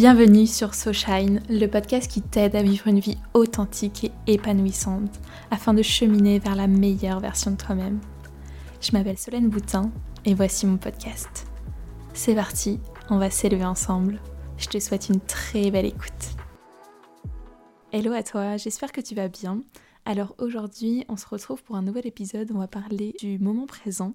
Bienvenue sur So Shine, le podcast qui t'aide à vivre une vie authentique et épanouissante afin de cheminer vers la meilleure version de toi-même. Je m'appelle Solène Boutin et voici mon podcast. C'est parti, on va s'élever ensemble. Je te souhaite une très belle écoute. Hello à toi, j'espère que tu vas bien. Alors aujourd'hui, on se retrouve pour un nouvel épisode. On va parler du moment présent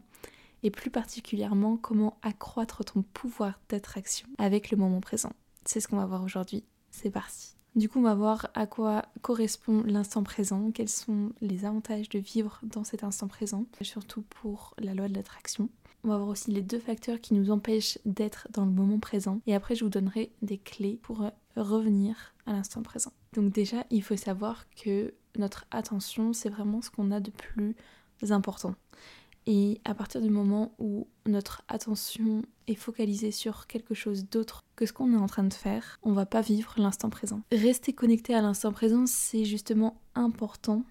et plus particulièrement comment accroître ton pouvoir d'attraction avec le moment présent. C'est ce qu'on va voir aujourd'hui. C'est parti. Du coup, on va voir à quoi correspond l'instant présent, quels sont les avantages de vivre dans cet instant présent, surtout pour la loi de l'attraction. On va voir aussi les deux facteurs qui nous empêchent d'être dans le moment présent. Et après, je vous donnerai des clés pour revenir à l'instant présent. Donc déjà, il faut savoir que notre attention, c'est vraiment ce qu'on a de plus important. Et à partir du moment où notre attention focalisée sur quelque chose d'autre que ce qu'on est en train de faire, on va pas vivre l'instant présent. Rester connecté à l'instant présent, c'est justement important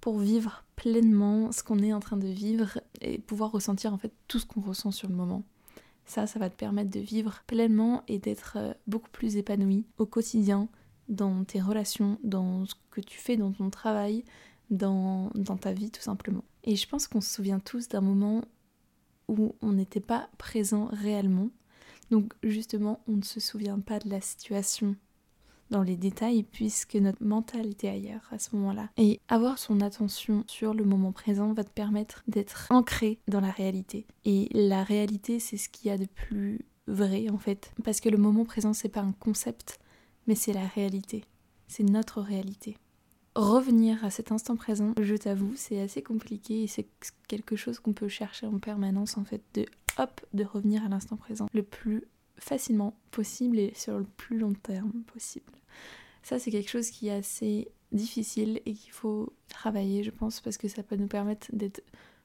pour vivre pleinement ce qu'on est en train de vivre et pouvoir ressentir en fait tout ce qu'on ressent sur le moment. Ça, ça va te permettre de vivre pleinement et d'être euh, beaucoup plus épanoui au quotidien, dans tes relations, dans ce que tu fais dans ton travail, dans ta vie tout simplement. Et je pense qu'on se souvient tous d'un moment où on n'était pas présent réellement. Donc justement, on ne se souvient pas de la situation dans les détails puisque notre mental était ailleurs à ce moment-là. Et avoir son attention sur le moment présent va te permettre d'être ancré dans la réalité. Et la réalité, c'est ce qu'il y a de plus vrai en fait. Parce que le moment présent, c'est pas un concept, mais c'est la réalité. C'est notre réalité revenir à cet instant présent, je t'avoue, c'est assez compliqué et c'est quelque chose qu'on peut chercher en permanence en fait, de hop, de revenir à l'instant présent le plus facilement possible et sur le plus long terme possible. Ça, c'est quelque chose qui est assez difficile et qu'il faut travailler, je pense, parce que ça peut nous permettre d'être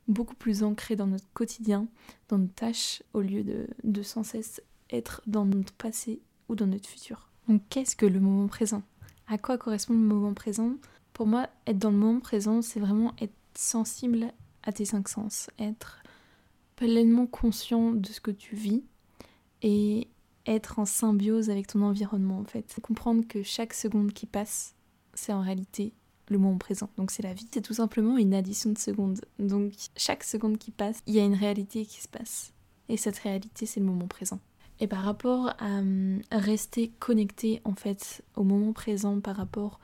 beaucoup plus ancré dans notre quotidien, dans nos tâches, au lieu de, de sans cesse être dans notre passé ou dans notre futur. Donc, qu'est-ce que le moment présent? À quoi correspond le moment présent? Pour moi, être dans le moment présent, c'est vraiment être sensible à tes cinq sens, être pleinement conscient de ce que tu vis et être en symbiose avec ton environnement en fait. Comprendre que chaque seconde qui passe, c'est en réalité le moment présent. Donc c'est la vie, c'est tout simplement une addition de secondes. Donc chaque seconde qui passe, il y a une réalité qui se passe. Et cette réalité, c'est le moment présent. Et par rapport à hum, rester connecté en fait au moment présent par rapport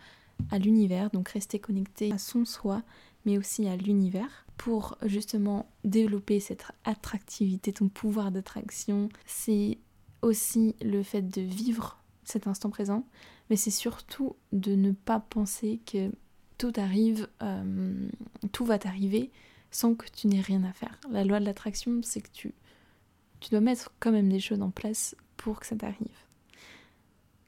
à l'univers, donc rester connecté à son soi, mais aussi à l'univers, pour justement développer cette attractivité, ton pouvoir d'attraction. C'est aussi le fait de vivre cet instant présent, mais c'est surtout de ne pas penser que tout arrive, euh, tout va t'arriver sans que tu n'aies rien à faire. La loi de l'attraction, c'est que tu, tu dois mettre quand même des choses en place pour que ça t'arrive.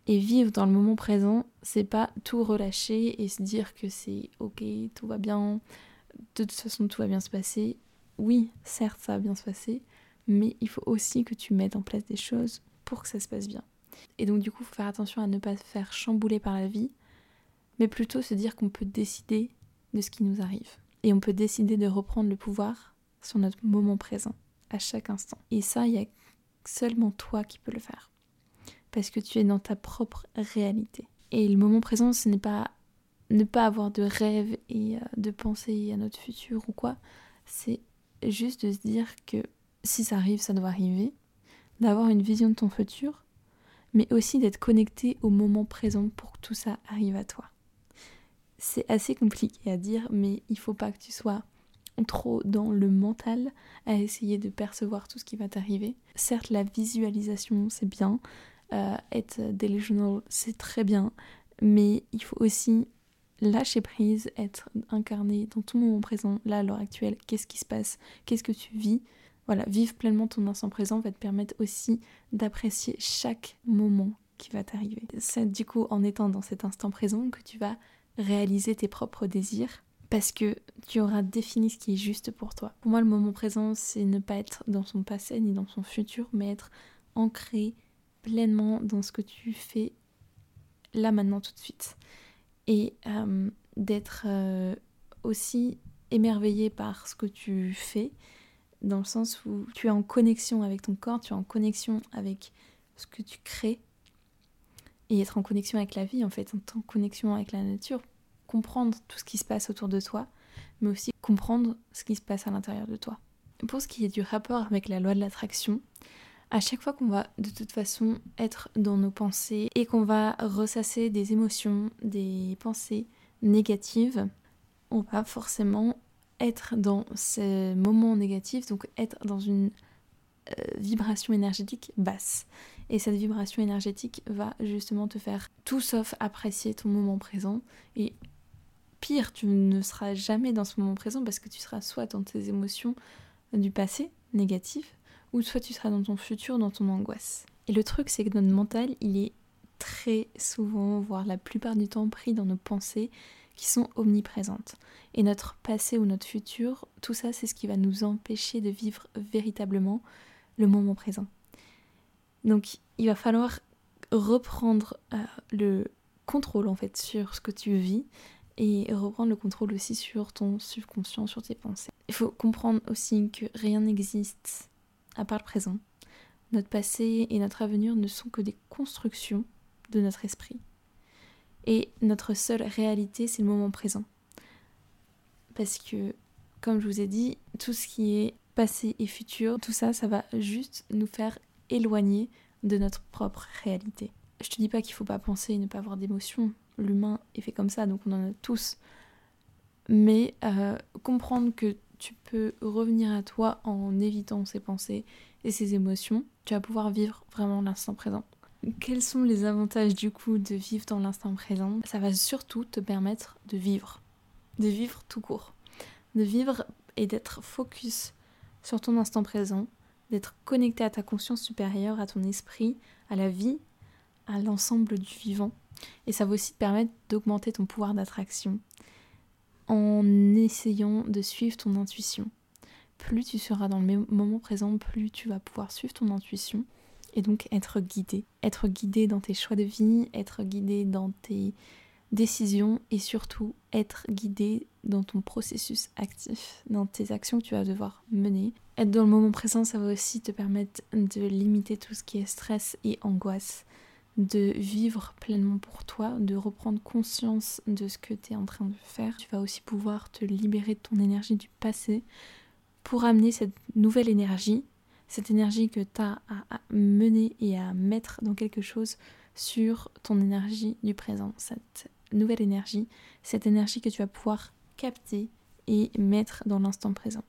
Et vivre dans le moment présent, c'est pas tout relâcher et se dire que c'est ok, tout va bien, de toute façon tout va bien se passer. Oui, certes, ça va bien se passer, mais il faut aussi que tu mettes en place des choses pour que ça se passe bien. Et donc du coup, faut faire attention à ne pas se faire chambouler par la vie, mais plutôt se dire qu'on peut décider de ce qui nous arrive. Et on peut décider de reprendre le pouvoir sur notre moment présent, à chaque instant. Et ça, il y a seulement toi qui peux le faire parce que tu es dans ta propre réalité. Et le moment présent, ce n'est pas ne pas avoir de rêve et euh, de penser à notre futur ou quoi, c'est juste de se dire que si ça arrive, ça doit arriver, d'avoir une vision de ton futur, mais aussi d'être connecté au moment présent pour que tout ça arrive à toi. C'est assez compliqué à dire, mais il faut pas que tu sois trop dans le mental à essayer de percevoir tout ce qui va t'arriver. Certes, la visualisation, c'est bien, euh, être delusional, c'est très bien, mais il faut aussi lâcher prise, être incarné dans ton moment présent, là à l'heure actuelle, qu'est-ce qui se passe, qu'est-ce que tu vis. Voilà, vivre pleinement ton instant présent va te permettre aussi d'apprécier chaque moment qui va t'arriver. C'est du coup en étant dans cet instant présent que tu vas réaliser tes propres désirs parce que tu auras défini ce qui est juste pour toi. Pour moi, le moment présent, c'est ne pas être dans son passé ni dans son futur, mais être ancré pleinement dans ce que tu fais là maintenant tout de suite. Et euh, d'être euh, aussi émerveillé par ce que tu fais, dans le sens où tu es en connexion avec ton corps, tu es en connexion avec ce que tu crées. et être en connexion avec la vie, en fait, en connexion avec la nature, comprendre tout ce qui se passe autour de toi, mais aussi comprendre ce qui se passe à l'intérieur de toi. Pour ce qui est du rapport avec la loi de l'attraction, à chaque fois qu'on va de toute façon être dans nos pensées et qu'on va ressasser des émotions, des pensées négatives, on va forcément être dans ces moments négatifs, donc être dans une euh, vibration énergétique basse. Et cette vibration énergétique va justement te faire tout sauf apprécier ton moment présent. Et pire, tu ne seras jamais dans ce moment présent parce que tu seras soit dans tes émotions du passé négatives, ou soit tu seras dans ton futur, dans ton angoisse. Et le truc, c'est que notre mental, il est très souvent, voire la plupart du temps, pris dans nos pensées qui sont omniprésentes. Et notre passé ou notre futur, tout ça, c'est ce qui va nous empêcher de vivre véritablement le moment présent. Donc, il va falloir reprendre euh, le contrôle en fait sur ce que tu vis et reprendre le contrôle aussi sur ton subconscient, sur tes pensées. Il faut comprendre aussi que rien n'existe à part le présent. Notre passé et notre avenir ne sont que des constructions de notre esprit. Et notre seule réalité, c'est le moment présent. Parce que, comme je vous ai dit, tout ce qui est passé et futur, tout ça, ça va juste nous faire éloigner de notre propre réalité. Je te dis pas qu'il faut pas penser et ne pas avoir d'émotions. L'humain est fait comme ça, donc on en a tous. Mais euh, comprendre que tu peux revenir à toi en évitant ces pensées et ces émotions, tu vas pouvoir vivre vraiment l'instant présent. Quels sont les avantages du coup de vivre dans l'instant présent? Ça va surtout te permettre de vivre, de vivre tout court, de vivre et d'être focus sur ton instant présent, d'être connecté à ta conscience supérieure, à ton esprit, à la vie, à l'ensemble du vivant. Et ça va aussi te permettre d'augmenter ton pouvoir d'attraction en essayant de suivre ton intuition. Plus tu seras dans le moment présent, plus tu vas pouvoir suivre ton intuition et donc être guidé. Être guidé dans tes choix de vie, être guidé dans tes décisions et surtout être guidé dans ton processus actif, dans tes actions que tu vas devoir mener. Être dans le moment présent, ça va aussi te permettre de limiter tout ce qui est stress et angoisse, de vivre pleinement pour toi, de reprendre conscience de ce que tu es en train de faire. Tu vas aussi pouvoir te libérer de ton énergie du passé pour amener cette nouvelle énergie cette énergie que tu as à mener et à mettre dans quelque chose sur ton énergie du présent, cette nouvelle énergie, cette énergie que tu vas pouvoir capter et mettre dans l'instant présent.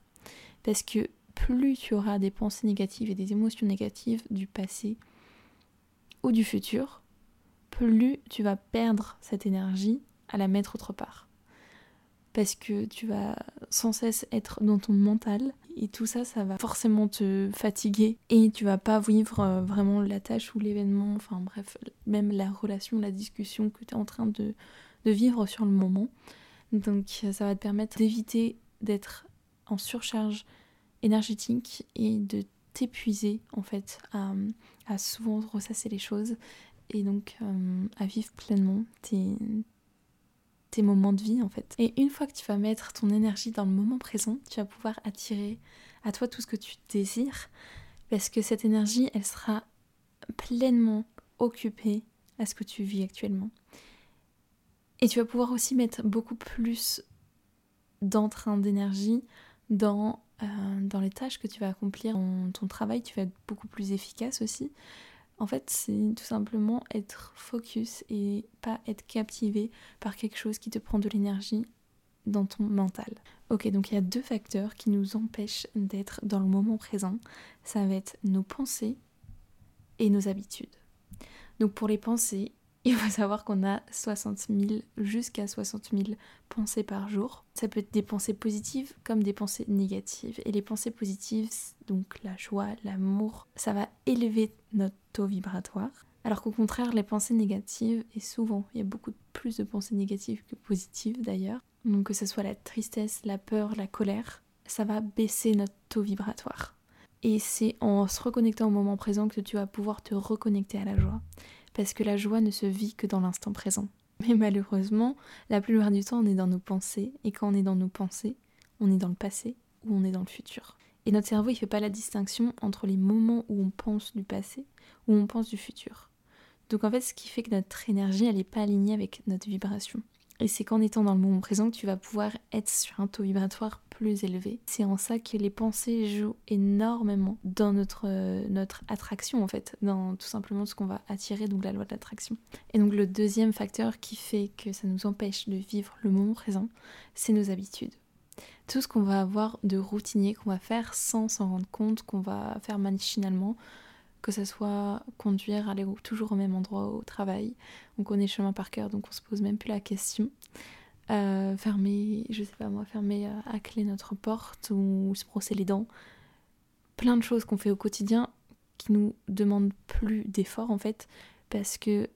Parce que plus tu auras des pensées négatives et des émotions négatives du passé ou du futur, plus tu vas perdre cette énergie à la mettre autre part parce que tu vas sans cesse être dans ton mental et tout ça, ça va forcément te fatiguer et tu vas pas vivre euh, vraiment la tâche ou l'événement, enfin bref, même la relation, la discussion que tu es en train de, vivre sur le moment. Donc ça va te permettre d'éviter d'être en surcharge énergétique et de t'épuiser en fait à, souvent ressasser les choses et donc euh, à vivre pleinement tes, moments de vie en fait. Et une fois que tu vas mettre ton énergie dans le moment présent, tu vas pouvoir attirer à toi tout ce que tu désires parce que cette énergie, elle sera pleinement occupée à ce que tu vis actuellement. Et tu vas pouvoir aussi mettre beaucoup plus d'entrain d'énergie dans, dans les tâches que tu vas accomplir. Dans ton travail, tu vas être beaucoup plus efficace aussi. En fait, c'est tout simplement être focus et pas être captivé par quelque chose qui te prend de l'énergie dans ton mental. Ok, donc il y a deux facteurs qui nous empêchent d'être dans le moment présent. Ça va être nos pensées et nos habitudes. Donc pour les pensées, il faut savoir qu'on a 60 000, jusqu'à 60 000 pensées par jour. Ça peut être des pensées positives comme des pensées négatives. Et les pensées positives, donc la joie, l'amour, ça va élever notre taux vibratoire. Alors qu'au contraire, les pensées négatives, et souvent, il y a beaucoup plus de pensées négatives que positives d'ailleurs, donc que ce soit la tristesse, la peur, la colère, ça va baisser notre taux vibratoire. Et c'est en se reconnectant au moment présent que tu vas pouvoir te reconnecter à la joie parce que la joie ne se vit que dans l'instant présent. Mais malheureusement, la plupart du temps, on est dans nos pensées, et quand on est dans nos pensées, on est dans le passé ou on est dans le futur. Et notre cerveau, il fait pas la distinction entre les moments où on pense du passé ou on pense du futur. Donc en fait, ce qui fait que notre énergie, elle n'est pas alignée avec notre vibration. Et c'est qu'en étant dans le moment présent que tu vas pouvoir être sur un taux vibratoire plus. C'est en ça que les pensées jouent énormément dans notre, euh, notre attraction en fait, dans tout simplement ce qu'on va attirer, donc la loi de l'attraction. Et donc le deuxième facteur qui fait que ça nous empêche de vivre le moment présent, c'est nos habitudes. Tout ce qu'on va avoir de routinier, qu'on va faire sans s'en rendre compte, qu'on va faire machinalement, que ce soit conduire, aller toujours au même endroit au travail. On connaît le chemin par cœur, donc on se pose même plus la question. Euh, fermer, je sais pas moi, fermer euh, à clé notre porte ou se brosser les dents. Plein de choses qu'on fait au quotidien qui nous demandent plus d'efforts en fait, parce que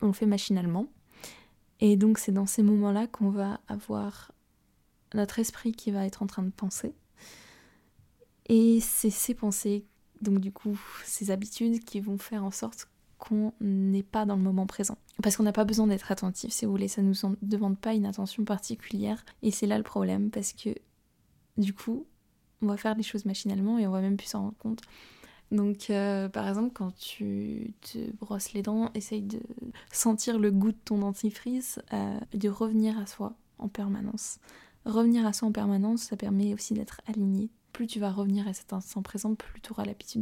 on le fait machinalement. Et donc c'est dans ces moments-là qu'on va avoir notre esprit qui va être en train de penser. Et c'est ces pensées donc du coup, ces habitudes qui vont faire en sorte qu'on n'est pas dans le moment présent. Parce qu'on n'a pas besoin d'être attentif, si vous voulez, ça ne nous demande pas une attention particulière. Et c'est là le problème, parce que du coup, on va faire les choses machinalement et on va même plus s'en rendre compte. Donc, euh, par exemple, quand tu te brosses les dents, essaye de sentir le goût de ton dentifrice, euh, de revenir à soi en permanence. Revenir à soi en permanence, ça permet aussi d'être aligné plus tu vas revenir à cet instant présent, plus tu auras l'habitude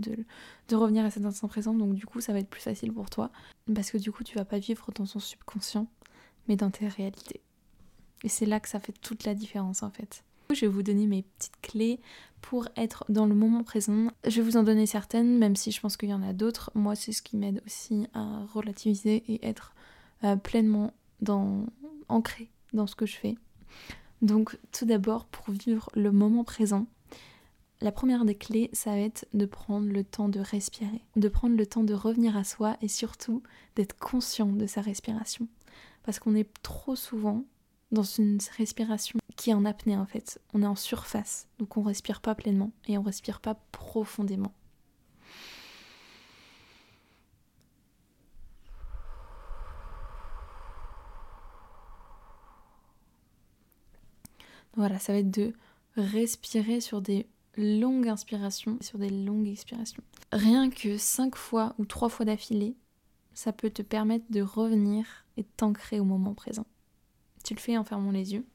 de, revenir à cet instant présent. Donc du coup, ça va être plus facile pour toi. Parce que du coup, tu vas pas vivre dans ton subconscient, mais dans tes réalités. Et c'est là que ça fait toute la différence en fait. Je vais vous donner mes petites clés pour être dans le moment présent. Je vais vous en donner certaines, même si je pense qu'il y en a d'autres. Moi, c'est ce qui m'aide aussi à relativiser et être euh, pleinement ancré dans ce que je fais. Donc, tout d'abord, pour vivre le moment présent, la première des clés, ça va être de prendre le temps de respirer, de prendre le temps de revenir à soi et surtout d'être conscient de sa respiration. Parce qu'on est trop souvent dans une respiration qui est en apnée en fait. On est en surface, donc on respire pas pleinement et on respire pas profondément. Voilà, ça va être de respirer sur des longues inspirations sur des longues expirations. Rien que 5 fois ou 3 fois d'affilée, ça peut te permettre de revenir et t'ancrer au moment présent. Tu le fais en fermant les yeux.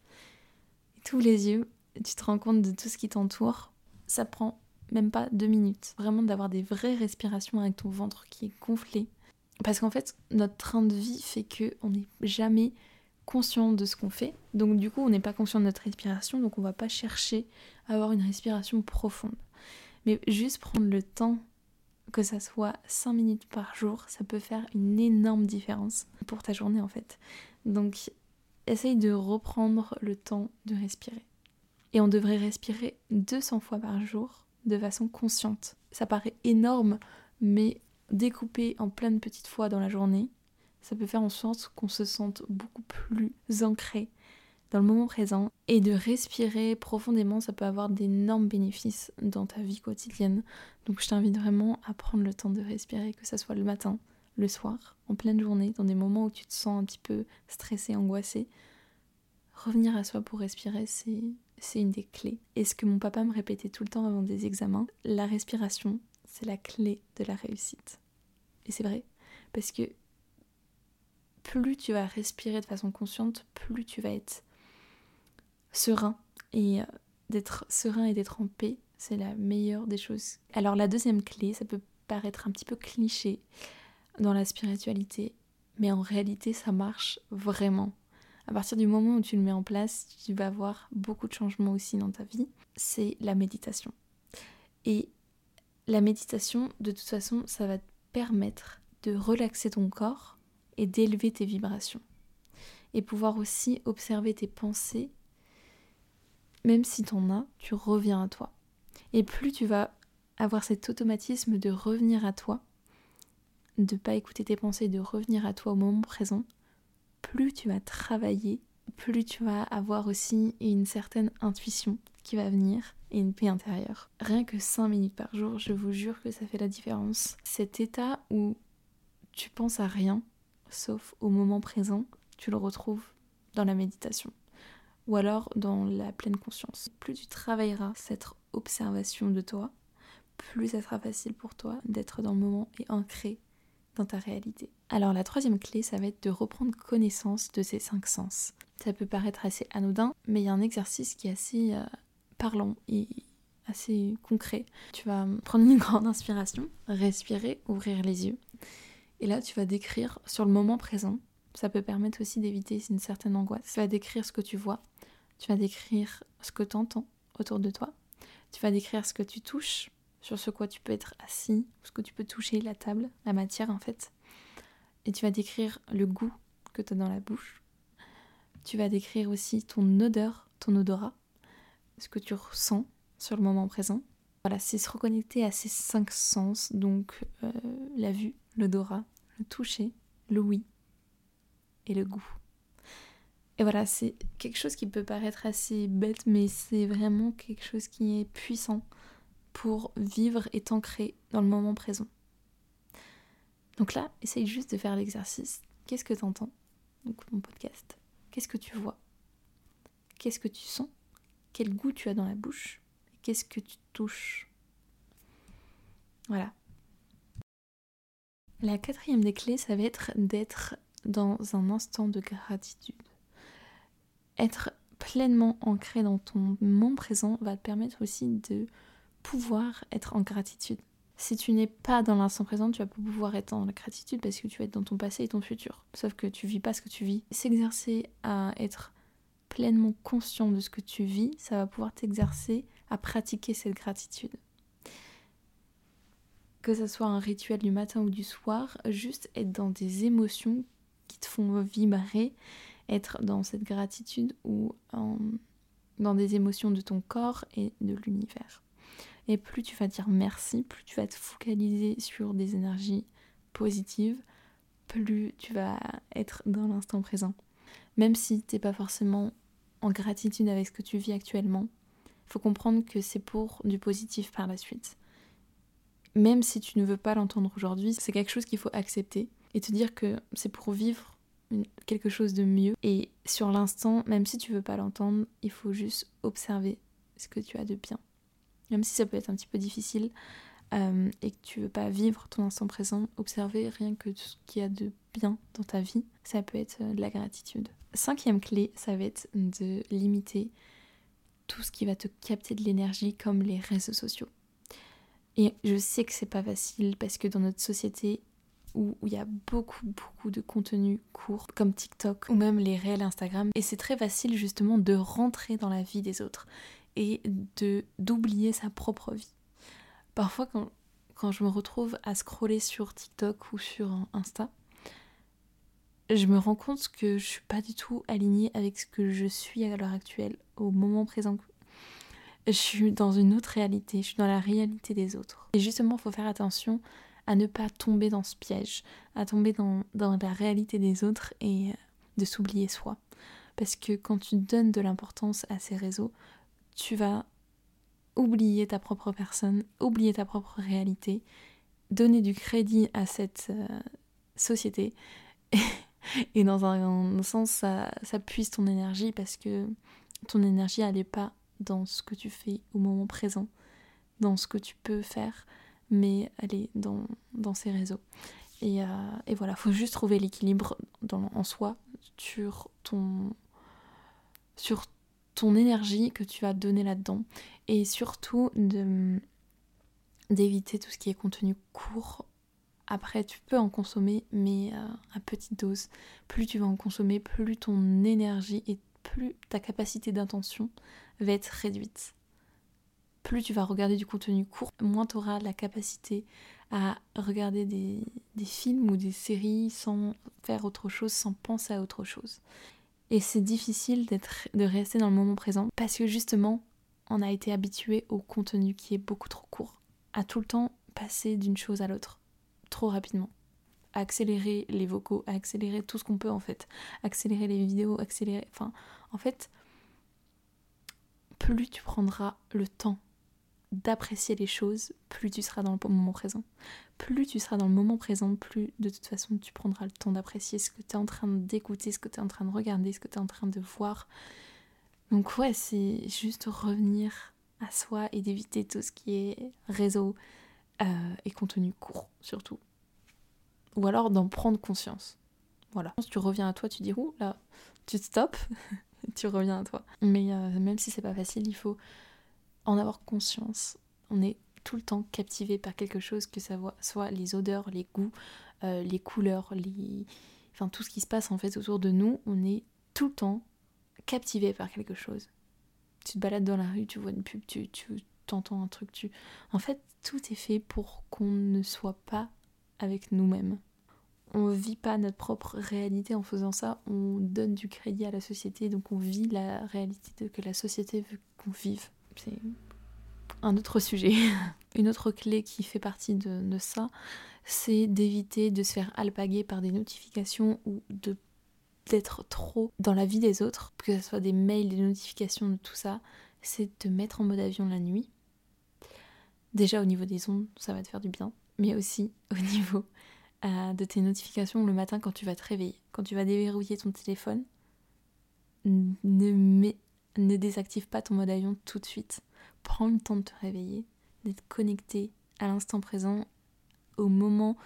Et tous les yeux, tu te rends compte de tout ce qui t'entoure. Ça prend même pas deux minutes. Vraiment d'avoir des vraies respirations avec ton ventre qui est gonflé. Parce qu'en fait, notre train de vie fait que on n'est jamais conscient de ce qu'on fait. Donc du coup, on n'est pas conscient de notre respiration, donc on va pas chercher à avoir une respiration profonde. Mais juste prendre le temps, que ça soit 5 minutes par jour, ça peut faire une énorme différence pour ta journée en fait. Donc essaye de reprendre le temps de respirer. Et on devrait respirer 200 fois par jour de façon consciente. Ça paraît énorme, mais découpé en plein de petites fois dans la journée, ça peut faire en sorte qu'on se sente beaucoup plus ancré dans le moment présent et de respirer profondément, ça peut avoir d'énormes bénéfices dans ta vie quotidienne. Donc je t'invite vraiment à prendre le temps de respirer, que ce soit le matin, le soir, en pleine journée, dans des moments où tu te sens un petit peu stressé, angoissé. Revenir à soi pour respirer, c'est une des clés. Et ce que mon papa me répétait tout le temps avant des examens, la respiration, c'est la clé de la réussite. Et c'est vrai, parce que plus tu vas respirer de façon consciente, plus tu vas être serein. Et euh, d'être serein et d'être en paix, c'est la meilleure des choses. Alors la deuxième clé, ça peut paraître un petit peu cliché dans la spiritualité, mais en réalité ça marche vraiment. À partir du moment où tu le mets en place, tu vas avoir beaucoup de changements aussi dans ta vie. C'est la méditation. Et la méditation, de toute façon, ça va te permettre de relaxer ton corps et d'élever tes vibrations. Et pouvoir aussi observer tes pensées, même si t'en as, tu reviens à toi. Et plus tu vas avoir cet automatisme de revenir à toi, de pas écouter tes pensées, de revenir à toi au moment présent, plus tu vas travailler, plus tu vas avoir aussi une certaine intuition qui va venir et une paix intérieure. Rien que 5 minutes par jour, je vous jure que ça fait la différence. Cet état où tu penses à rien, sauf au moment présent, tu le retrouves dans la méditation ou alors dans la pleine conscience. Plus tu travailleras cette observation de toi, plus ça sera facile pour toi d'être dans le moment et ancré dans ta réalité. Alors la troisième clé, ça va être de reprendre connaissance de ces cinq sens. Ça peut paraître assez anodin, mais il y a un exercice qui est assez euh, parlant et assez concret. Tu vas prendre une grande inspiration, respirer, ouvrir les yeux. Et là, tu vas décrire sur le moment présent. Ça peut permettre aussi d'éviter une certaine angoisse. Tu vas décrire ce que tu vois. Tu vas décrire ce que tu entends autour de toi. Tu vas décrire ce que tu touches, sur ce quoi tu peux être assis, ce que tu peux toucher, la table, la matière en fait. Et tu vas décrire le goût que tu as dans la bouche. Tu vas décrire aussi ton odeur, ton odorat, ce que tu ressens sur le moment présent. Voilà, c'est se reconnecter à ces cinq sens, donc euh, la vue, l'odorat, le toucher, l'ouïe et le goût. Et voilà, c'est quelque chose qui peut paraître assez bête, mais c'est vraiment quelque chose qui est puissant pour vivre et t'ancrer dans le moment présent. Donc là, essaye juste de faire l'exercice. Qu'est-ce que tu entends Donc mon podcast. Qu'est-ce que tu vois? Qu'est-ce que tu sens? Quel goût tu as dans la bouche? Qu'est-ce que tu touches? Voilà. La quatrième des clés, ça va être d'être dans un instant de gratitude. Être pleinement ancré dans ton moment présent va te permettre aussi de pouvoir être en gratitude. Si tu n'es pas dans l'instant présent, tu vas pas pouvoir être en gratitude parce que tu vas être dans ton passé et ton futur. Sauf que tu vis pas ce que tu vis. S'exercer à être pleinement conscient de ce que tu vis, ça va pouvoir t'exercer à pratiquer cette gratitude. Que ce soit un rituel du matin ou du soir, juste être dans des émotions qui te font vibrer, être dans cette gratitude ou dans des émotions de ton corps et de l'univers. Et plus tu vas dire merci, plus tu vas te focaliser sur des énergies positives, plus tu vas être dans l'instant présent. Même si tu n'es pas forcément en gratitude avec ce que tu vis actuellement, faut comprendre que c'est pour du positif par la suite. Même si tu ne veux pas l'entendre aujourd'hui, c'est quelque chose qu'il faut accepter et te dire que c'est pour vivre quelque chose de mieux. Et sur l'instant, même si tu veux pas l'entendre, il faut juste observer ce que tu as de bien même si ça peut être un petit peu difficile euh, et que tu veux pas vivre ton instant présent, observer rien que ce qu'il y a de bien dans ta vie, ça peut être euh, de la gratitude. Cinquième clé, ça va être de limiter tout ce qui va te capter de l'énergie comme les réseaux sociaux. Et je sais que c'est pas facile parce que dans notre société où il y a beaucoup beaucoup de contenu court comme TikTok ou même les réels Instagram et c'est très facile justement de rentrer dans la vie des autres et de d'oublier sa propre vie. Parfois quand, quand je me retrouve à scroller sur TikTok ou sur Insta, je me rends compte que je suis pas du tout alignée avec ce que je suis à l'heure actuelle, au moment présent. Je suis dans une autre réalité, je suis dans la réalité des autres. Et justement, il faut faire attention à ne pas tomber dans ce piège, à tomber dans, dans la réalité des autres et euh, de s'oublier soi. Parce que quand tu donnes de l'importance à ces réseaux, tu vas oublier ta propre personne, oublier ta propre réalité, donner du crédit à cette euh, société. Et, dans un, sens, ça, ça, puise ton énergie parce que ton énergie, elle n'est pas dans ce que tu fais au moment présent, dans ce que tu peux faire, mais est dans, dans ces réseaux. Et, euh, et voilà, faut juste trouver l'équilibre en soi sur ton, sur ton énergie que tu vas donner là-dedans et surtout d'éviter tout ce qui est contenu court. Après, tu peux en consommer, mais euh, à petite dose. Plus tu vas en consommer, plus ton énergie et plus ta capacité d'intention va être réduite. Plus tu vas regarder du contenu court, moins tu auras la capacité à regarder des, films ou des séries sans faire autre chose, sans penser à autre chose. Et c'est difficile de rester dans le moment présent parce que justement, on a été habitué au contenu qui est beaucoup trop court. À tout le temps passer d'une chose à l'autre, trop rapidement. accélérer les vocaux, accélérer tout ce qu'on peut en fait. Accélérer les vidéos, accélérer. Enfin, en fait, plus tu prendras le temps d'apprécier les choses, plus tu seras dans le moment présent. Plus tu seras dans le moment présent, plus de toute façon tu prendras le temps d'apprécier ce que tu es en train d'écouter, ce que tu es en train de regarder, ce que tu es en train de voir. Donc ouais, c'est juste revenir à soi et d'éviter tout ce qui est réseau euh, et contenu court surtout. ou alors d'en prendre conscience. Voilà. Tu reviens à toi, tu dis ouh là, tu te stops, tu reviens à toi. Mais euh, même si c'est pas facile, il faut en avoir conscience. On est tout le temps captivé par quelque chose, que ça soit les odeurs, les goûts, euh, les couleurs, les... enfin tout ce qui se passe en fait autour de nous, on est tout le temps captivé par quelque chose. Tu te balades dans la rue, tu vois une pub, tu, tu entends un truc, tu... En fait, tout est fait pour qu'on ne soit pas avec nous-mêmes. On vit pas notre propre réalité en faisant ça, on donne du crédit à la société, donc on vit la réalité que la société veut qu'on vive. C'est un autre sujet. Une autre clé qui fait partie de, ça, c'est d'éviter de se faire alpaguer par des notifications ou d'être trop dans la vie des autres, que ce soit des mails, des notifications, de tout ça, c'est de mettre en mode avion la nuit. Déjà au niveau des ondes, ça va te faire du bien, mais aussi au niveau de tes notifications le matin quand tu vas te réveiller, quand tu vas déverrouiller ton téléphone, ne, désactive pas ton mode avion tout de suite. Prends le temps de te réveiller, d'être connecté à l'instant présent, au moment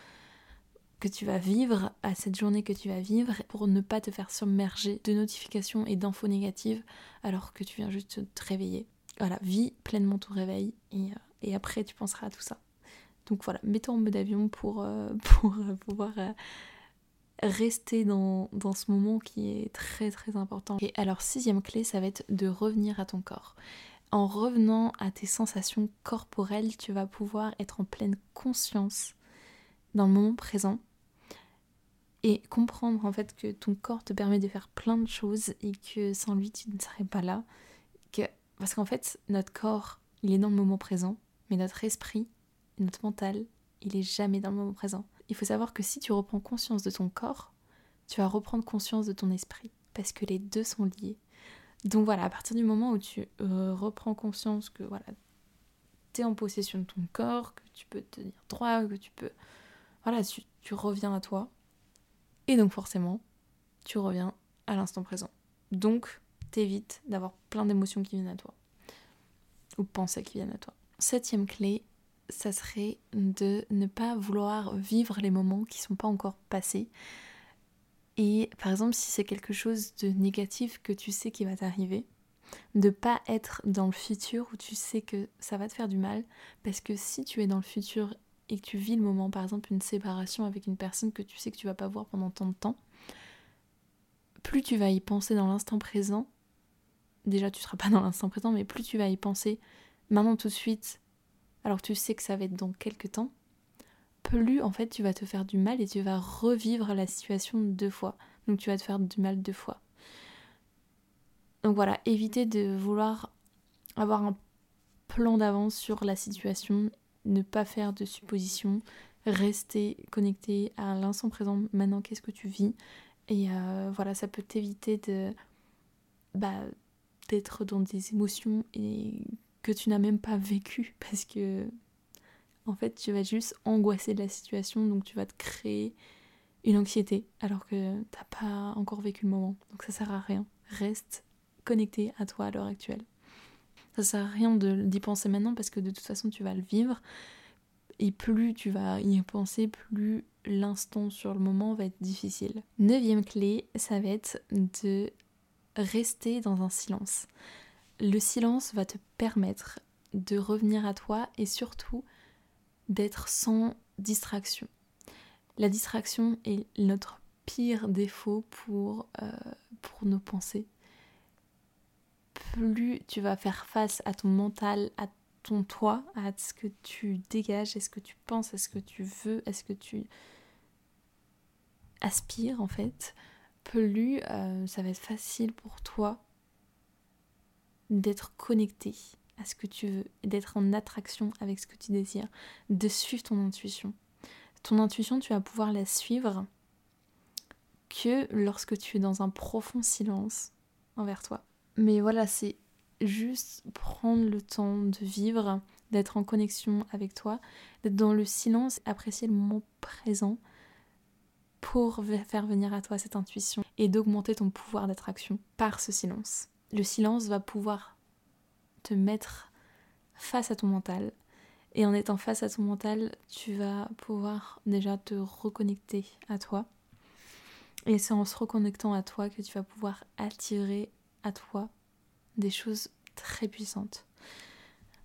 que tu vas vivre, à cette journée que tu vas vivre, pour ne pas te faire submerger de notifications et d'infos négatives alors que tu viens juste te réveiller. Voilà, vis pleinement ton réveil et, euh, après tu penseras à tout ça. Donc voilà, mets-toi en mode avion pour, euh, euh, pouvoir rester dans, ce moment qui est très très important. Et alors sixième clé, ça va être de revenir à ton corps. En revenant à tes sensations corporelles, tu vas pouvoir être en pleine conscience dans le moment présent et comprendre en fait que ton corps te permet de faire plein de choses et que sans lui tu ne serais pas là. Parce qu'en fait, notre corps, il est dans le moment présent, mais notre esprit, notre mental, il est jamais dans le moment présent. Il faut savoir que si tu reprends conscience de ton corps, tu vas reprendre conscience de ton esprit, parce que les deux sont liés. Donc voilà, à partir du moment où tu euh, reprends conscience que voilà, tu es en possession de ton corps, que tu peux te tenir droit, que tu peux... Voilà, tu, tu reviens à toi. Et donc forcément, tu reviens à l'instant présent. Donc, t'évites d'avoir plein d'émotions qui viennent à toi. Ou pensées qui viennent à toi. Septième clé, ça serait de ne pas vouloir vivre les moments qui sont pas encore passés. Et par exemple, si c'est quelque chose de négatif que tu sais qui va t'arriver, de pas être dans le futur où tu sais que ça va te faire du mal, parce que si tu es dans le futur et que tu vis le moment, par exemple une séparation avec une personne que tu sais que tu vas pas voir pendant tant de temps, plus tu vas y penser dans l'instant présent, déjà tu seras pas dans l'instant présent, mais plus tu vas y penser maintenant tout de suite, alors tu sais que ça va être dans quelques temps, plus en fait tu vas te faire du mal et tu vas revivre la situation deux fois. Donc tu vas te faire du mal deux fois. Donc voilà, éviter de vouloir avoir un plan d'avance sur la situation, ne pas faire de suppositions, rester connecté à l'instant présent, maintenant qu'est-ce que tu vis? Et euh, voilà, ça peut t'éviter de bah, d'être dans des émotions et tu n'as même pas vécu parce que en fait, tu vas juste angoisser de la situation, donc tu vas te créer une anxiété alors que t'as pas encore vécu le moment. Donc ça sert à rien. Reste connecté à toi à l'heure actuelle. Ça sert à rien d'y penser maintenant parce que de toute façon tu vas le vivre. Et plus tu vas y penser, plus l'instant sur le moment va être difficile. Neuvième clé, ça va être de rester dans un silence. Le silence va te permettre de revenir à toi et surtout d'être sans distraction. La distraction est notre pire défaut pour, euh, pour nos pensées. Plus tu vas faire face à ton mental, à ton toi, à ce que tu dégages, à ce que tu penses, à ce que tu veux, à ce que tu aspires en fait, plus euh, ça va être facile pour toi d'être connecté à ce que tu veux, d'être en attraction avec ce que tu désires, de suivre ton intuition. Ton intuition, tu vas pouvoir la suivre que lorsque tu es dans un profond silence envers toi. Mais voilà, c'est juste prendre le temps de vivre, d'être en connexion avec toi, d'être dans le silence, apprécier le moment présent pour faire venir à toi cette intuition et d'augmenter ton pouvoir d'attraction par ce silence. Le silence va pouvoir te mettre face à ton mental Et en étant face à ton mental, tu vas pouvoir déjà te reconnecter à toi. Et c'est en se reconnectant à toi que tu vas pouvoir attirer à toi des choses très puissantes.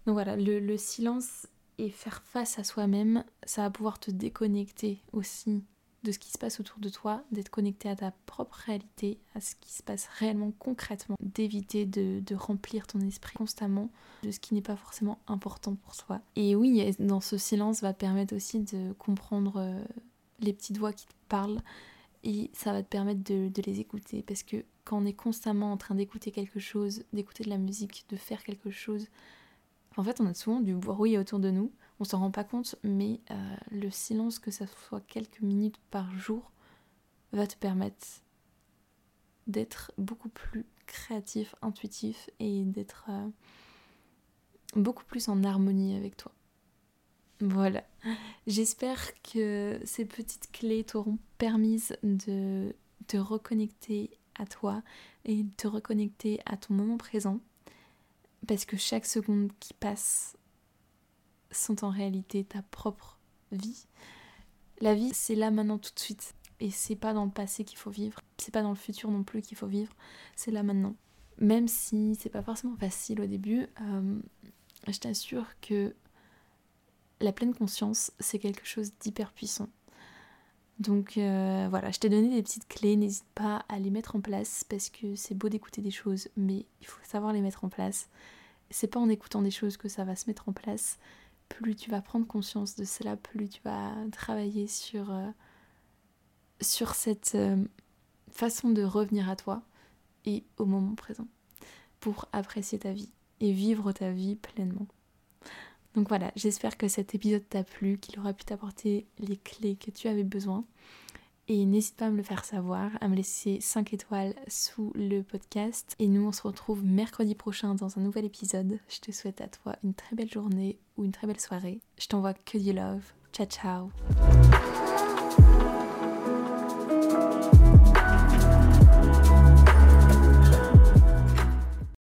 Donc voilà, le, silence et faire face à soi-même, ça va pouvoir te déconnecter aussi de ce qui se passe autour de toi, d'être connecté à ta propre réalité, à ce qui se passe réellement concrètement, d'éviter de, remplir ton esprit constamment de ce qui n'est pas forcément important pour toi. Et oui, dans ce silence va permettre aussi de comprendre euh, les petites voix qui te parlent et ça va te permettre de, de les écouter parce que quand on est constamment en train d'écouter quelque chose, d'écouter de la musique, de faire quelque chose, en fait on a souvent du bruit autour de nous on s'en rend pas compte, mais euh, le silence, que ça soit quelques minutes par jour, va te permettre d'être beaucoup plus créatif, intuitif et d'être euh, beaucoup plus en harmonie avec toi. Voilà. J'espère que ces petites clés t'auront permis de te reconnecter à toi et de te reconnecter à ton moment présent. Parce que chaque seconde qui passe sont en réalité ta propre vie. La vie, c'est là maintenant tout de suite. Et c'est pas dans le passé qu'il faut vivre. C'est pas dans le futur non plus qu'il faut vivre. C'est là maintenant. Même si c'est pas forcément facile au début, euh, je t'assure que la pleine conscience, c'est quelque chose d'hyper puissant. Donc euh, voilà, je t'ai donné des petites clés, n'hésite pas à les mettre en place parce que c'est beau d'écouter des choses, mais il faut savoir les mettre en place. C'est pas en écoutant des choses que ça va se mettre en place, plus tu vas prendre conscience de cela, plus tu vas travailler sur, euh, cette euh, façon de revenir à toi et au moment présent pour apprécier ta vie et vivre ta vie pleinement. Donc voilà, j'espère que cet épisode t'a plu, qu'il aura pu t'apporter les clés que tu avais besoin. Et n'hésite pas à me le faire savoir, à me laisser 5 étoiles sous le podcast. Et nous, on se retrouve mercredi prochain dans un nouvel épisode. Je te souhaite à toi une très belle journée ou une très belle soirée. Je t'envoie que du love. Ciao ciao